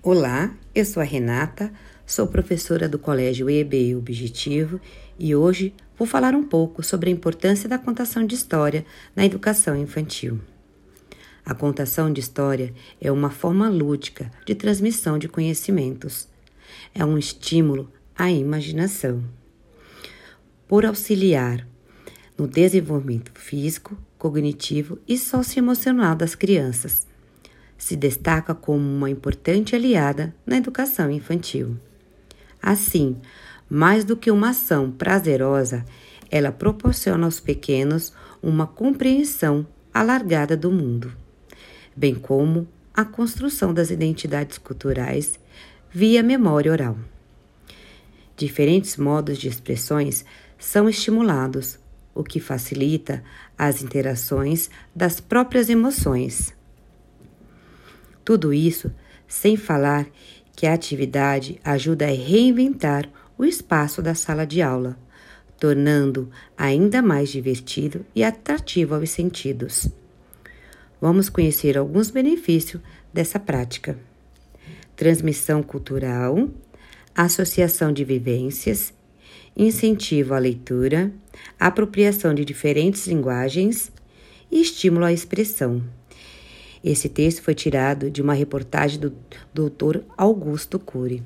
Olá, eu sou a Renata, sou professora do Colégio EB Objetivo e hoje vou falar um pouco sobre a importância da contação de história na educação infantil. A contação de história é uma forma lúdica de transmissão de conhecimentos. É um estímulo à imaginação. Por auxiliar no desenvolvimento físico, cognitivo e socioemocional das crianças se destaca como uma importante aliada na educação infantil. Assim, mais do que uma ação prazerosa, ela proporciona aos pequenos uma compreensão alargada do mundo, bem como a construção das identidades culturais via memória oral. Diferentes modos de expressões são estimulados, o que facilita as interações das próprias emoções tudo isso sem falar que a atividade ajuda a reinventar o espaço da sala de aula, tornando ainda mais divertido e atrativo aos sentidos. Vamos conhecer alguns benefícios dessa prática: transmissão cultural, associação de vivências, incentivo à leitura, apropriação de diferentes linguagens e estímulo à expressão. Esse texto foi tirado de uma reportagem do Dr. Augusto Cury.